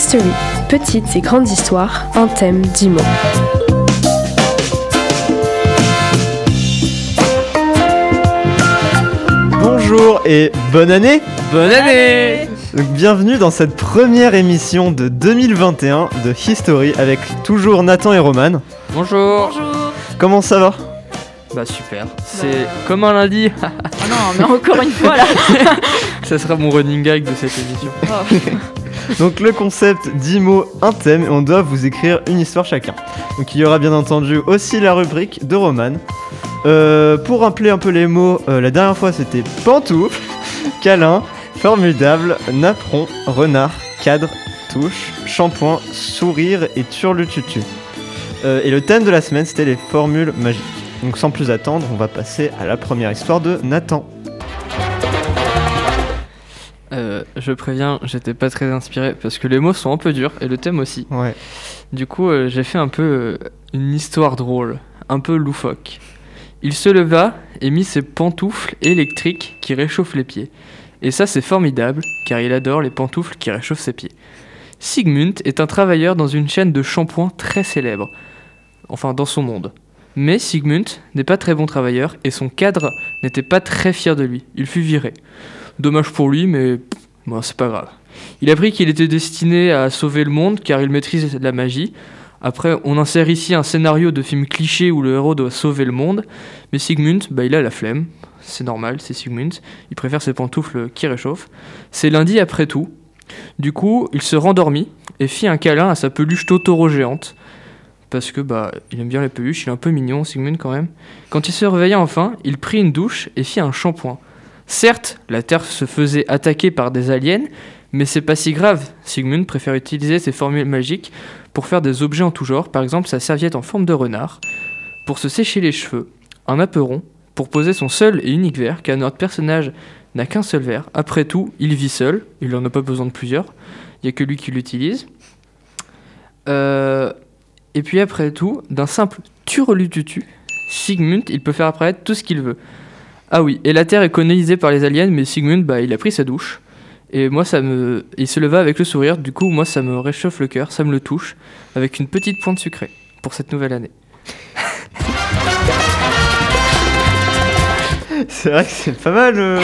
History, petites et grandes histoires, un thème, dix mots. Bonjour et bonne année. Bonne année. Bienvenue dans cette première émission de 2021 de History avec toujours Nathan et Roman. Bonjour. Comment ça va? Bah super, c'est comme un lundi, Ah non, mais encore une fois là. ça sera mon running gag de cette émission. Donc le concept 10 mots, un thème et on doit vous écrire une histoire chacun. Donc il y aura bien entendu aussi la rubrique de Roman. Euh, pour rappeler un peu les mots, euh, la dernière fois c'était pantoufle, câlin, formidable, napperon, renard, cadre, touche, shampoing, sourire et turlututu. Euh, et le thème de la semaine c'était les formules magiques. Donc sans plus attendre, on va passer à la première histoire de Nathan. Euh, je préviens, j'étais pas très inspiré parce que les mots sont un peu durs et le thème aussi. Ouais. Du coup, euh, j'ai fait un peu euh, une histoire drôle, un peu loufoque. Il se leva et mit ses pantoufles électriques qui réchauffent les pieds. Et ça, c'est formidable, car il adore les pantoufles qui réchauffent ses pieds. Sigmund est un travailleur dans une chaîne de shampoing très célèbre, enfin dans son monde. Mais Sigmund n'est pas très bon travailleur et son cadre n'était pas très fier de lui. Il fut viré. Dommage pour lui, mais bon, c'est pas grave. Il apprit qu'il était destiné à sauver le monde car il maîtrise la magie. Après, on insère ici un scénario de film cliché où le héros doit sauver le monde, mais Sigmund, bah, il a la flemme. C'est normal, c'est Sigmund. Il préfère ses pantoufles qui réchauffent. C'est lundi après tout. Du coup, il se rendormit et fit un câlin à sa peluche Totoro géante. Parce que bah, il aime bien les peluches, il est un peu mignon, Sigmund quand même. Quand il se réveilla enfin, il prit une douche et fit un shampoing. Certes, la Terre se faisait attaquer par des aliens, mais c'est pas si grave. Sigmund préfère utiliser ses formules magiques pour faire des objets en tout genre, par exemple sa serviette en forme de renard, pour se sécher les cheveux, un apeuron, pour poser son seul et unique verre, car notre personnage n'a qu'un seul verre. Après tout, il vit seul, il en a pas besoin de plusieurs, il n'y a que lui qui l'utilise. Euh, et puis après tout, d'un simple turlututu, Sigmund, il peut faire apparaître tout ce qu'il veut. Ah oui, et la Terre est colonisée par les aliens, mais Sigmund, bah, il a pris sa douche. Et moi, ça me. Il se leva avec le sourire, du coup, moi, ça me réchauffe le cœur, ça me le touche, avec une petite pointe sucrée pour cette nouvelle année. C'est vrai que c'est pas mal. euh,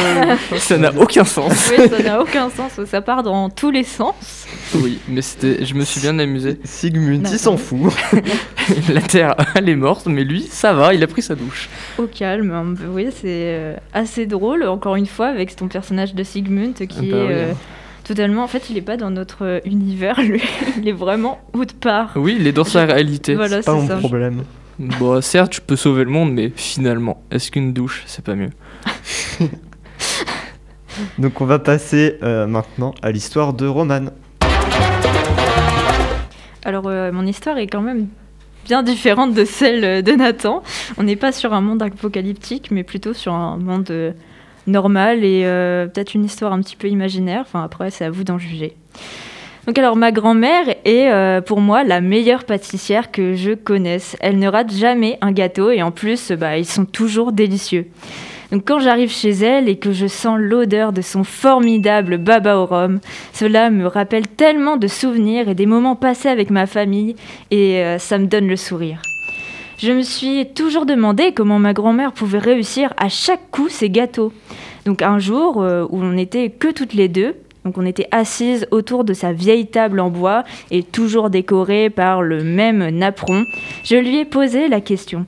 Ça n'a aucun sens. Oui, ça n'a aucun sens. Ça part dans tous les sens. Oui, mais c'était. Je me suis bien amusé. Sigmund, il s'en fout. La Terre, elle est morte, mais lui, ça va, il a pris sa douche. Au calme. hein. Oui, c'est euh, assez drôle, encore une fois, avec ton personnage de Sigmund qui Ah bah est oui, euh, totalement. En fait, il est pas dans notre univers, lui. Il est vraiment autre part. Oui, il est dans sa réalité. Voilà, Pas c'est mon ça. problème. Bon, certes, je peux sauver le monde, mais finalement, est-ce qu'une douche, c'est pas mieux Donc on va passer euh, maintenant à l'histoire de Roman. Alors, euh, mon histoire est quand même bien différente de celle de Nathan. On n'est pas sur un monde apocalyptique, mais plutôt sur un monde euh, normal et euh, peut-être une histoire un petit peu imaginaire. Enfin, après, c'est à vous d'en juger. Donc, alors, ma grand-mère est euh, pour moi la meilleure pâtissière que je connaisse. Elle ne rate jamais un gâteau et en plus, bah, ils sont toujours délicieux. Donc quand j'arrive chez elle et que je sens l'odeur de son formidable baba au rhum, cela me rappelle tellement de souvenirs et des moments passés avec ma famille et euh, ça me donne le sourire. Je me suis toujours demandé comment ma grand-mère pouvait réussir à chaque coup ses gâteaux. Donc un jour euh, où on n'était que toutes les deux, donc on était assises autour de sa vieille table en bois et toujours décorée par le même napperon, je lui ai posé la question.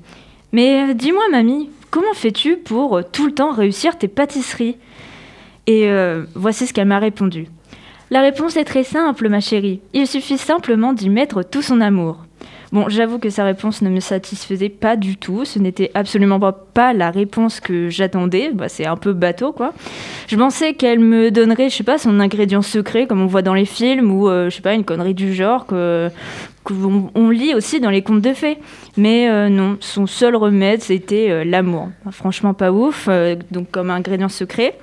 Mais euh, dis-moi mamie, comment fais-tu pour euh, tout le temps réussir tes pâtisseries? Et euh, voici ce qu'elle m'a répondu. La réponse est très simple, ma chérie. Il suffit simplement d'y mettre tout son amour. Bon, j'avoue que sa réponse ne me satisfaisait pas du tout. Ce n'était absolument pas, la réponse que j'attendais. Bah, c'est un peu bateau, quoi. Je pensais qu'elle me donnerait, je sais pas, son ingrédient secret, comme on voit dans les films, ou euh, je sais pas, une connerie du genre que qu'on on lit aussi dans les contes de fées. Mais euh, non, son seul remède, c'était euh, l'amour. Franchement, pas ouf. euh, donc, comme ingrédient secret.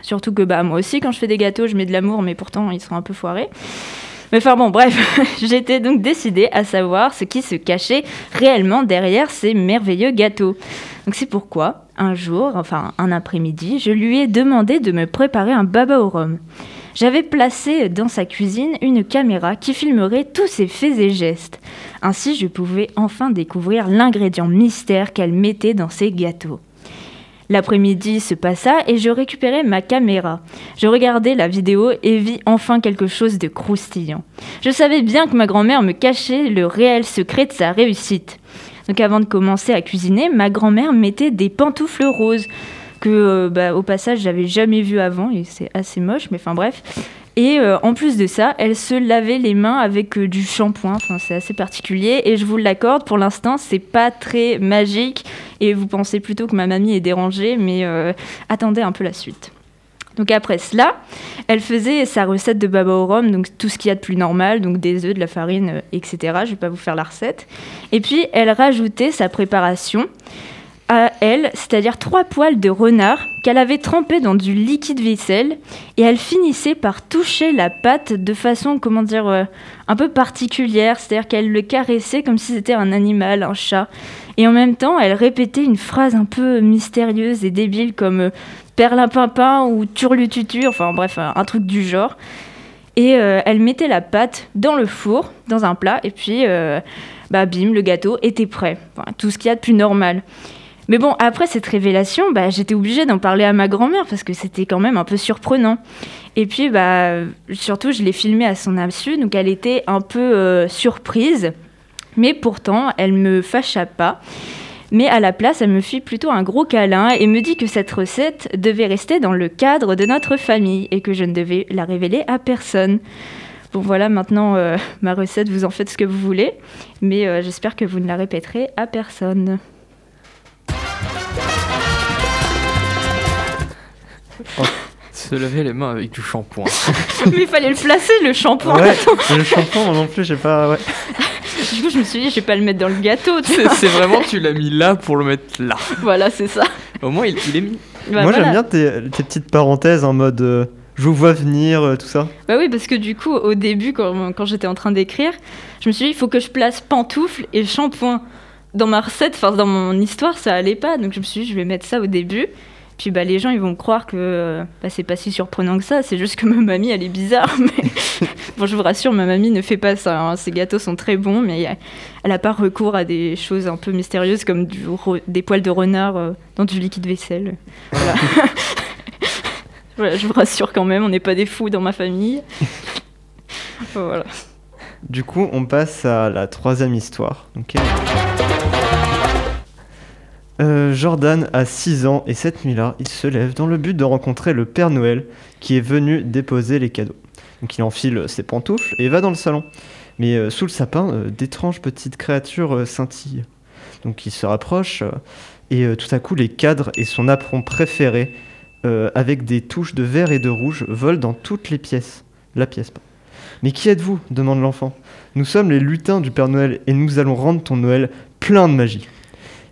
Surtout que bah, moi aussi, quand je fais des gâteaux, je mets de l'amour, mais pourtant, ils sont un peu foirés. Mais enfin bon, bref, j'étais donc décidée à savoir ce qui se cachait réellement derrière ces merveilleux gâteaux. Donc c'est pourquoi, un jour, enfin un après-midi, je lui ai demandé de me préparer un baba au rhum. J'avais placé dans sa cuisine une caméra qui filmerait tous ses faits et gestes. Ainsi, je pouvais enfin découvrir l'ingrédient mystère qu'elle mettait dans ses gâteaux. L'après-midi se passa et je récupérais ma caméra. Je regardais la vidéo et vis enfin quelque chose de croustillant. Je savais bien que ma grand-mère me cachait le réel secret de sa réussite. Donc avant de commencer à cuisiner, ma grand-mère mettait des pantoufles roses que euh, bah, au passage j'avais jamais vu avant et c'est assez moche mais enfin bref et euh, en plus de ça elle se lavait les mains avec euh, du shampoing enfin c'est assez particulier et je vous l'accorde pour l'instant c'est pas très magique et vous pensez plutôt que ma mamie est dérangée mais attendez un peu la suite donc après cela, elle faisait sa recette de baba au rhum, donc tout ce qu'il y a de plus normal, donc des œufs, de la farine, etc. Je vais pas vous faire la recette. Et puis elle rajoutait sa préparation à elle, c'est-à-dire trois poils de renard qu'elle avait trempés dans du liquide vaisselle et elle finissait par toucher la pâte de façon, comment dire, euh, un peu particulière, c'est-à-dire qu'elle le caressait comme si c'était un animal, un chat. Et en même temps, elle répétait une phrase un peu mystérieuse et débile comme euh, perlimpinpin ou turlututu, enfin bref, un truc du genre. Et euh, elle mettait la pâte dans le four, dans un plat, et puis, bah bim, le gâteau était prêt. tout ce qu'il y a de plus normal. Mais bon, après cette révélation, bah, j'étais obligée d'en parler à ma grand-mère parce que c'était quand même un peu surprenant. Et puis, bah, surtout, je l'ai filmé à son insu, donc elle était un peu euh, surprise. Mais pourtant, elle me fâcha pas. Mais à la place, elle me fit plutôt un gros câlin et me dit que cette recette devait rester dans le cadre de notre famille et que je ne devais la révéler à personne. Bon voilà, maintenant euh, ma recette, vous en faites ce que vous voulez, mais euh, j'espère que vous ne la répéterez à personne. Se laver les mains avec du shampoing. Mais il fallait le placer, le shampoing. Ouais, le shampoing, moi non plus, j'ai pas. Ouais. Du coup, je me suis dit, je vais pas le mettre dans le gâteau. C'est vraiment, tu l'as mis là pour le mettre là. Voilà, c'est ça. Au moins, il, est mis. Bah, moi, j'aime bien tes, tes, petites parenthèses en mode. Euh, je vous vois venir, euh, tout ça. Bah oui, parce que du coup, au début, quand, quand j'étais en train d'écrire, je me suis dit, il faut que je place pantoufle et shampoing. Dans ma recette, enfin dans mon histoire, ça allait pas. Donc je me suis dit, je vais mettre ça au début. Puis bah, les gens, ils vont croire que bah, c'est pas si surprenant que ça. C'est juste que ma mamie, elle est bizarre. Mais bon, je vous rassure, ma mamie ne fait pas ça. Hein. Ses gâteaux sont très bons, mais elle n'a pas recours à des choses un peu mystérieuses comme du, des poils de renard euh, dans du liquide vaisselle. Voilà. je vous rassure quand même, on n'est pas des fous dans ma famille. voilà. Du coup, on passe à la troisième histoire. Euh, Jordan a 6 ans et cette nuit-là, il se lève dans le but de rencontrer le Père Noël qui est venu déposer les cadeaux. Donc il enfile ses pantoufles et va dans le salon. Mais euh, sous le sapin, euh, d'étranges petites créatures scintillent. Donc il se rapproche et tout à coup les cadres et son apron préféré avec des touches de vert et de rouge volent dans toutes les pièces. La pièce pas. Mais qui êtes-vous? demande l'enfant. Nous sommes les lutins du Père Noël et nous allons rendre ton Noël plein de magie.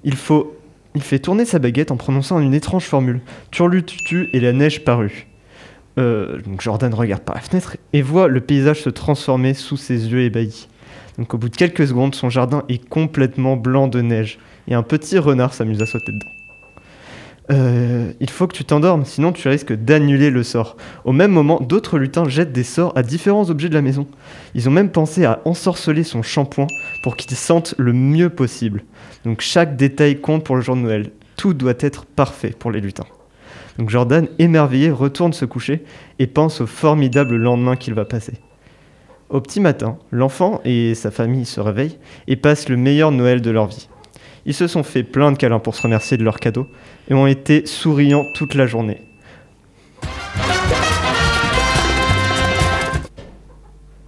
Il faut il fait tourner sa baguette en prononçant une étrange formule. Turlututu et la neige parut. Euh, Jordan regarde par la fenêtre et voit le paysage se transformer sous ses yeux ébahis. Au bout de quelques secondes, son jardin est complètement blanc de neige et un petit renard s'amuse à sauter dedans. Euh, il faut que tu t'endormes, sinon tu risques d'annuler le sort. Au même moment, d'autres lutins jettent des sorts à différents objets de la maison. Ils ont même pensé à ensorceler son shampoing pour qu'il sente le mieux possible. Donc chaque détail compte pour le jour de Noël. Tout doit être parfait pour les lutins. Donc Jordan, émerveillé, retourne se coucher et pense au formidable lendemain qu'il va passer. Au petit matin, l'enfant et sa famille se réveillent et passent le meilleur Noël de leur vie. Ils se sont fait plein de câlins pour se remercier de leurs cadeaux et ont été souriants toute la journée.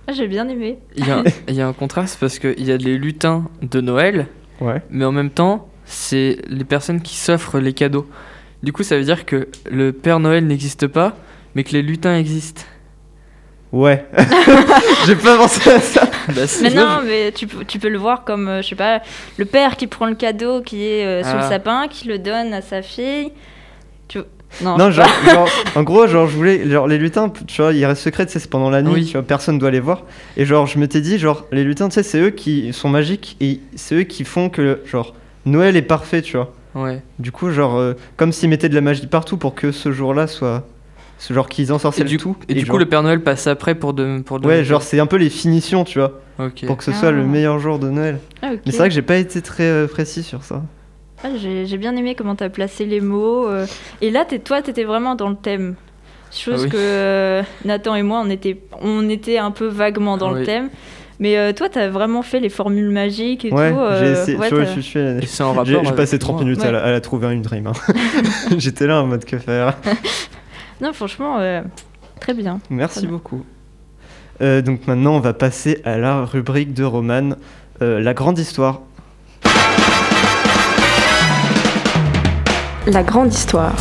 Ah, j'ai bien aimé. Il y, a, un contraste parce qu'il y a les lutins de Noël, ouais. mais en même temps, c'est les personnes qui s'offrent les cadeaux. Du coup, ça veut dire que le Père Noël n'existe pas, mais que les lutins existent. Ouais. J'ai pas pensé à ça. Bah, mais non, mais tu, tu, peux le voir comme, euh, je sais pas, le père qui prend le cadeau qui est euh, sous le ah. sapin, qui le donne à sa fille. Tu... Non, genre, en gros, genre, je voulais, genre, les lutins, tu vois, ils restent secrets, c'est pendant la nuit, tu vois, personne doit les voir. Et genre, je m'étais dit, genre, les lutins, tu sais, c'est eux qui sont magiques et c'est eux qui font que, genre, Noël est parfait, tu vois. Ouais. Du coup, genre, euh, comme s'ils mettaient de la magie partout pour que ce jour-là soit C'est genre qu'ils Et ensorcellent du, tout. et du genre- coup, le Père Noël passe après pour de. Pour de Ouais, genre c'est un peu les finitions, tu vois, pour que ce soit le Ah. meilleur jour de Noël. Ah. Mais c'est vrai que j'ai pas été très euh, précis sur ça. Ah, j'ai j'ai bien aimé comment tu as placé les mots. euh, et là, t'es- toi, tu étais vraiment dans le thème. Chose Ah oui. que euh, Nathan et moi, on était, on était un peu vaguement dans le Oui. thème. Mais euh, toi, tu as vraiment fait les formules magiques et Ouais, tout. j'ai euh, essayé. ouais, tu vois, t'as- je suis Et J'ai passé avec 30 moi. minutes à, la, à la trouver une dream. hein. J'étais là en mode que faire? Non, franchement, euh, très bien. Merci beaucoup. Euh, donc maintenant, on va passer à la rubrique de Roman, euh, la grande histoire. La grande histoire.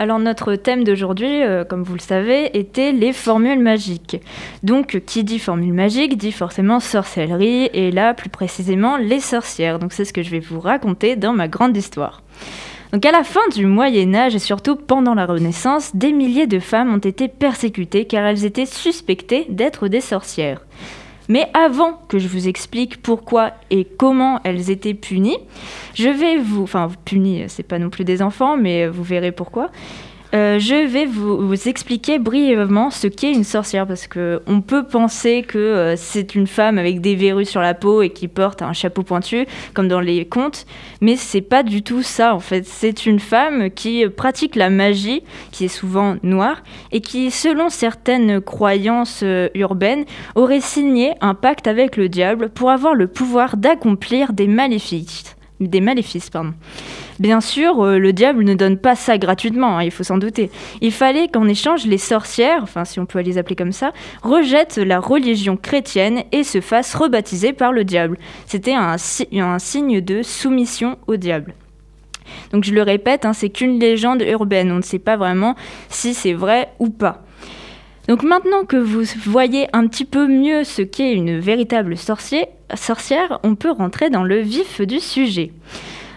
Alors notre thème d'aujourd'hui, euh, comme vous le savez, était les formules magiques. Donc qui dit formule magique dit forcément sorcellerie et là plus précisément les sorcières. Donc c'est ce que je vais vous raconter dans ma grande histoire. Donc à la fin du Moyen Âge et surtout pendant la Renaissance, des milliers de femmes ont été persécutées car elles étaient suspectées d'être des sorcières. Mais avant que je vous explique pourquoi et comment elles étaient punies, je vais vous, enfin punies, c'est pas non plus des enfants, mais vous verrez pourquoi. Euh, je vais vous, expliquer brièvement ce qu'est une sorcière parce que on peut penser que euh, c'est une femme avec des verrues sur la peau et qui porte un chapeau pointu comme dans les contes, mais c'est pas du tout ça en fait. C'est une femme qui pratique la magie, qui est souvent noire et qui, selon certaines croyances euh, urbaines, aurait signé un pacte avec le diable pour avoir le pouvoir d'accomplir des maléfices. Des maléfices, pardon. Bien sûr, euh, le diable ne donne pas ça gratuitement, hein, il faut s'en douter. Il fallait qu'en échange, les sorcières, enfin si on peut les appeler comme ça, rejettent la religion chrétienne et se fassent rebaptiser par le diable. C'était un, si- un signe de soumission au diable. Donc je le répète, hein, c'est qu'une légende urbaine, on ne sait pas vraiment si c'est vrai ou pas. Donc maintenant que vous voyez un petit peu mieux ce qu'est une véritable sorcière, on peut rentrer dans le vif du sujet.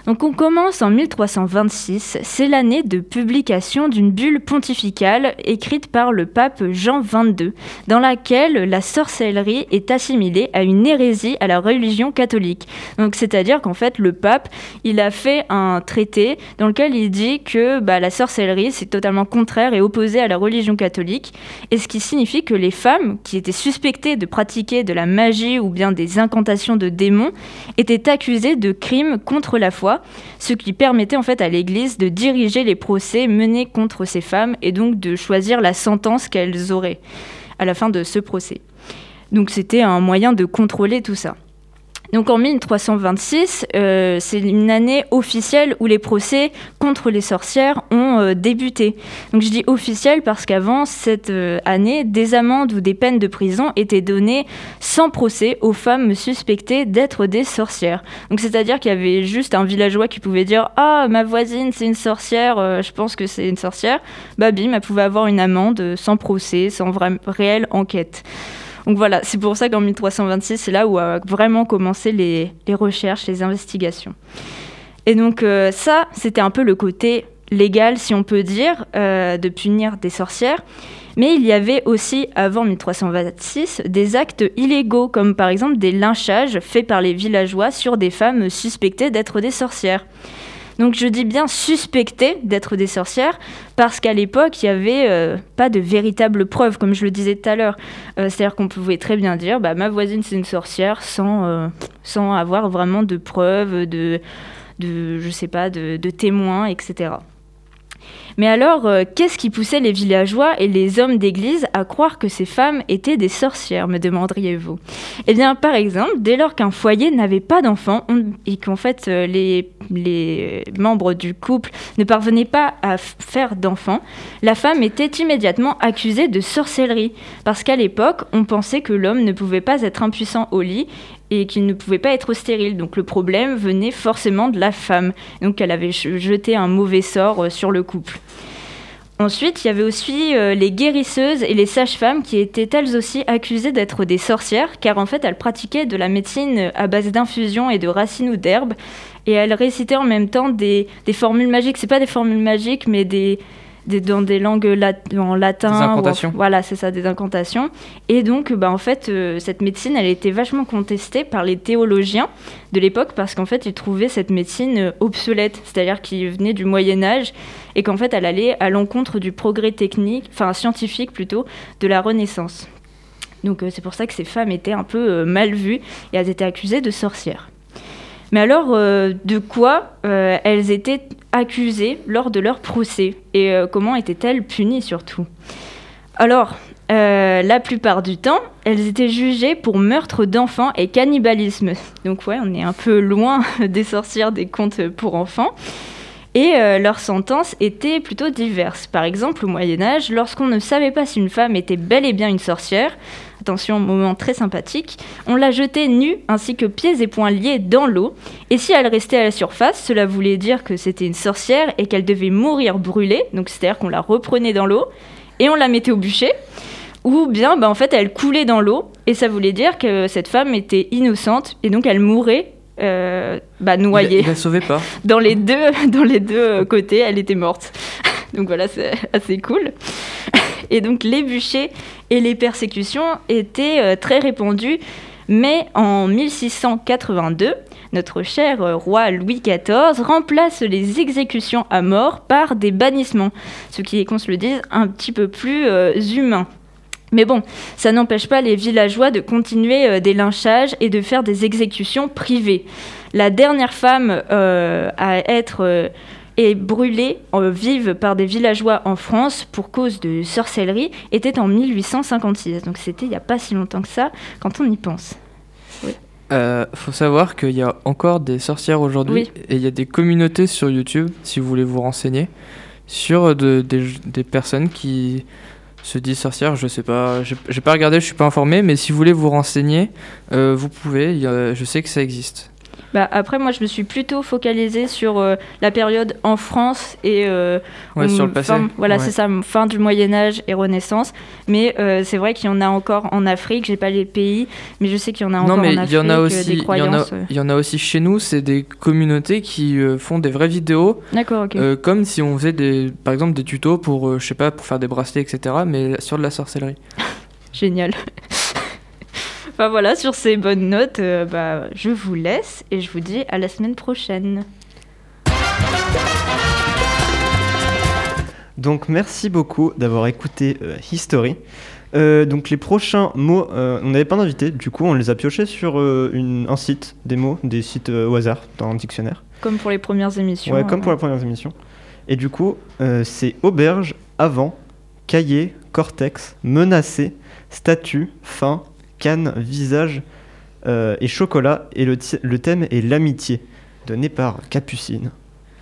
Donc on commence en 1326, c'est l'année de publication d'une bulle pontificale écrite par le pape Jean XXII, dans laquelle la sorcellerie est assimilée à une hérésie à la religion catholique. Donc c'est-à-dire qu'en fait le pape, il a fait un traité dans lequel il dit que bah, la sorcellerie c'est totalement contraire et opposé à la religion catholique, et ce qui signifie que les femmes qui étaient suspectées de pratiquer de la magie ou bien des incantations de démons étaient accusées de crimes contre la foi, ce qui permettait en fait à l'Église de diriger les procès menés contre ces femmes et donc de choisir la sentence qu'elles auraient à la fin de ce procès. Donc c'était un moyen de contrôler tout ça. Donc en 1326, euh, c'est une année officielle où les procès contre les sorcières ont euh, débuté. Donc je dis officielle parce qu'avant cette euh, année, des amendes ou des peines de prison étaient données sans procès aux femmes suspectées d'être des sorcières. Donc c'est-à-dire qu'il y avait juste un villageois qui pouvait dire ah ma voisine c'est une sorcière, je pense que c'est une sorcière. Bah bim, elle pouvait avoir une amende sans procès, sans vraie réelle enquête. Donc voilà, c'est pour ça qu'en 1326, c'est là où a vraiment commencé les, les recherches, les investigations. Et donc euh, ça, c'était un peu le côté légal, si on peut dire, euh, de punir des sorcières. Mais il y avait aussi, avant 1326, des actes illégaux, comme par exemple des lynchages faits par les villageois sur des femmes suspectées d'être des sorcières. Donc je dis bien suspectées d'être des sorcières parce qu'à l'époque, il n'y avait euh, pas de véritables preuves, comme je le disais tout à l'heure. Euh, C'est-à-dire qu'on pouvait très bien dire bah, ma voisine c'est une sorcière sans, euh, sans avoir vraiment de preuves, de, de je sais pas, de témoins, etc. Mais alors, euh, qu'est-ce qui poussait les villageois et les hommes d'église à croire que ces femmes étaient des sorcières, me demanderiez-vous Eh bien, par exemple, dès lors qu'un foyer n'avait pas d'enfants et qu'en fait euh, les, membres du couple ne parvenaient pas à faire d'enfants, la femme était immédiatement accusée de sorcellerie. Parce qu'à l'époque, on pensait que l'homme ne pouvait pas être impuissant au lit et qu'il ne pouvait pas être stérile. Donc le problème venait forcément de la femme. Donc elle avait jeté un mauvais sort euh, sur le couple. Ensuite, il y avait aussi euh, les guérisseuses et les sages-femmes qui étaient elles aussi accusées d'être des sorcières, car en fait elles pratiquaient de la médecine à base d'infusions et de racines ou d'herbes, et elles récitaient en même temps des, des formules magiques. C'est pas des formules magiques, mais des, des, dans des langues lat- en latin. Des en- incantations. voilà, c'est ça, des incantations. Et donc, bah, en fait, euh, cette médecine, elle était vachement contestée par les théologiens de l'époque parce qu'en fait, ils trouvaient cette médecine euh, obsolète, c'est-à-dire qui venait du Moyen Âge et qu'en fait, elle allait à l'encontre du progrès technique, enfin scientifique plutôt, de la Renaissance. Donc, euh, c'est pour ça que ces femmes étaient un peu euh, mal vues et elles étaient accusées de sorcières. Mais alors, euh, de quoi euh, elles étaient accusées lors de leur procès et euh, comment étaient-elles punies surtout? Alors, euh, la plupart du temps, elles étaient jugées pour meurtre d'enfants et cannibalisme. Donc ouais, on est un peu loin des sorcières des contes pour enfants. Et euh, leurs sentences étaient plutôt diverses. Par exemple, au Moyen Âge, lorsqu'on ne savait pas si une femme était bel et bien une sorcière, attention, moment très sympathique, on la jetait nue ainsi que pieds et poings liés dans l'eau. Et si elle restait à la surface, cela voulait dire que c'était une sorcière et qu'elle devait mourir brûlée, donc c'est-à-dire qu'on la reprenait dans l'eau et on la mettait au bûcher. Ou bien, bah, en fait, elle coulait dans l'eau et ça voulait dire que cette femme était innocente et donc elle mourait euh, bah, Il, noyée il la sauvait pas. dans les deux, dans les deux côtés, elle était morte. Donc voilà, c'est assez cool. Et donc les bûchers et les persécutions étaient euh, très répandus, mais en 1682, notre cher euh, roi Louis XIV remplace les exécutions à mort par des bannissements, ce qui est, qu'on se le dise, un petit peu plus euh, humain. Mais bon, ça n'empêche pas les villageois de continuer des lynchages et de faire des exécutions privées. La dernière femme à être est brûlée vive par des villageois en France pour cause de sorcellerie était en 1856. Donc c'était il n'y a pas si longtemps que ça quand on y pense. Euh, faut savoir qu'il y a encore des sorcières aujourd'hui Oui. et il y a des communautés sur YouTube, si vous voulez vous renseigner, sur de- des, des personnes qui se disent sorcières. Je sais pas, j'ai pas regardé, je suis pas informé, mais si vous voulez vous renseigner, euh, vous pouvez. a- je sais que ça existe. Bah, après, moi, je me suis plutôt focalisée sur euh, la période en France et euh, Ouais, sur le passé. fin- voilà, Ouais. c'est ça, fin du Moyen Âge et Renaissance. Mais euh, c'est vrai qu'il y en a encore en Afrique. J'ai pas les pays, mais je sais qu'il y en a encore Non, mais en il Afrique. y en a aussi, des il y en a, euh. il y en a aussi chez nous. C'est des communautés qui font des vraies vidéos, D'accord, ok. comme si on faisait des, par exemple, des tutos pour, je sais pas, pour faire des bracelets, etc. Mais sur de la sorcellerie. Génial. Enfin voilà, sur ces bonnes notes, euh, bah, je vous laisse et je vous dis à la semaine prochaine. Donc merci beaucoup d'avoir écouté euh, History. Euh, donc les prochains mots, on n'avait pas d'invité, du coup on les a piochés sur une- un site, des mots, des sites au hasard dans le dictionnaire. Comme pour les premières émissions. Ouais, comme pour la première émission. Et du coup, c'est auberge, avant, cahier, cortex, menacé, statue, fin, canne, visage euh, et chocolat. Et le, thème est l'amitié, donné par Capucine.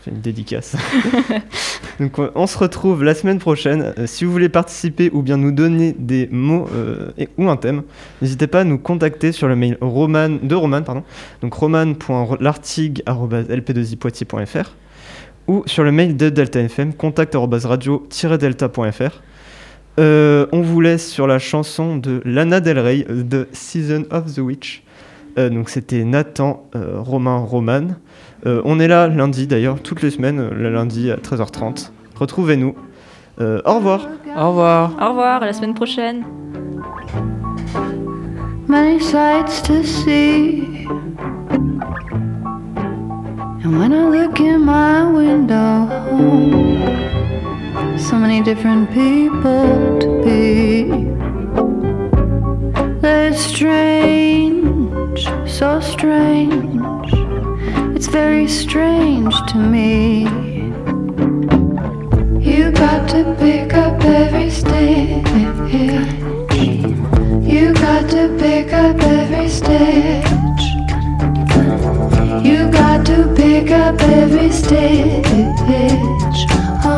C'est une dédicace. Donc on on se retrouve la semaine prochaine. Euh, si vous voulez participer ou bien nous donner des mots euh, et- ou un thème, n'hésitez pas à nous contacter sur le mail roman, de Roman, pardon, donc roman.lartigue.lp2ipoitiers.fr ou sur le mail de Delta FM, contact-radio-delta.fr. Euh, on vous laisse sur la chanson de Lana Del Rey, The Season of the Witch. Euh, donc c'était Nathan, euh, Romain, Roman. Euh, on est là lundi d'ailleurs, toutes les semaines, le lundi à 13h30. Retrouvez-nous. Euh, au revoir. Au revoir. Au revoir, à la semaine prochaine. many sights to see. And when I look in my window, so many different people to be. They're strange, so strange. It's very strange to me. You got to pick up every stitch. You got to pick up every stitch. You got to pick up every stitch.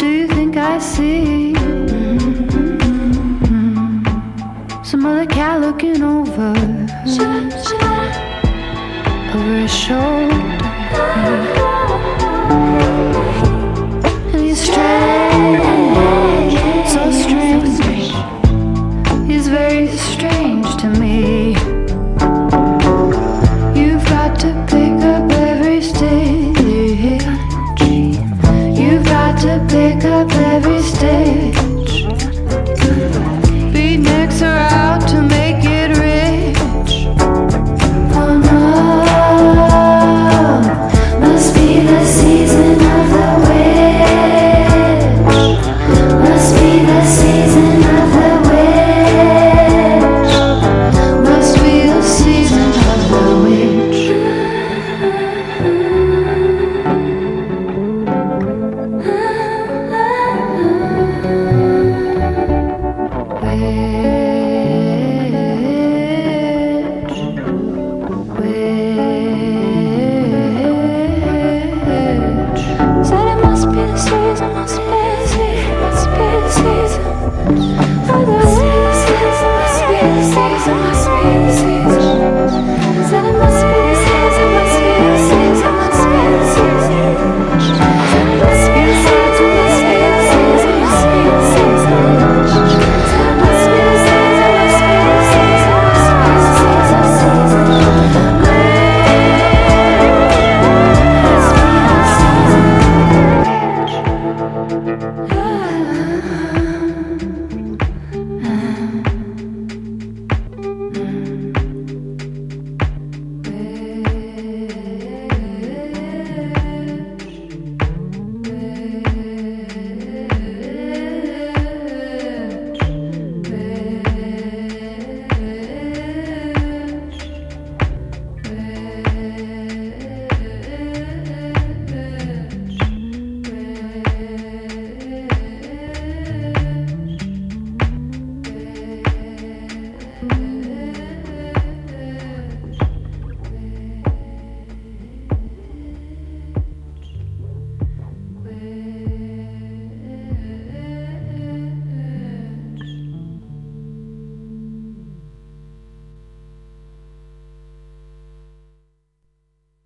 do you think I see? Some other cat looking over, over his shoulder.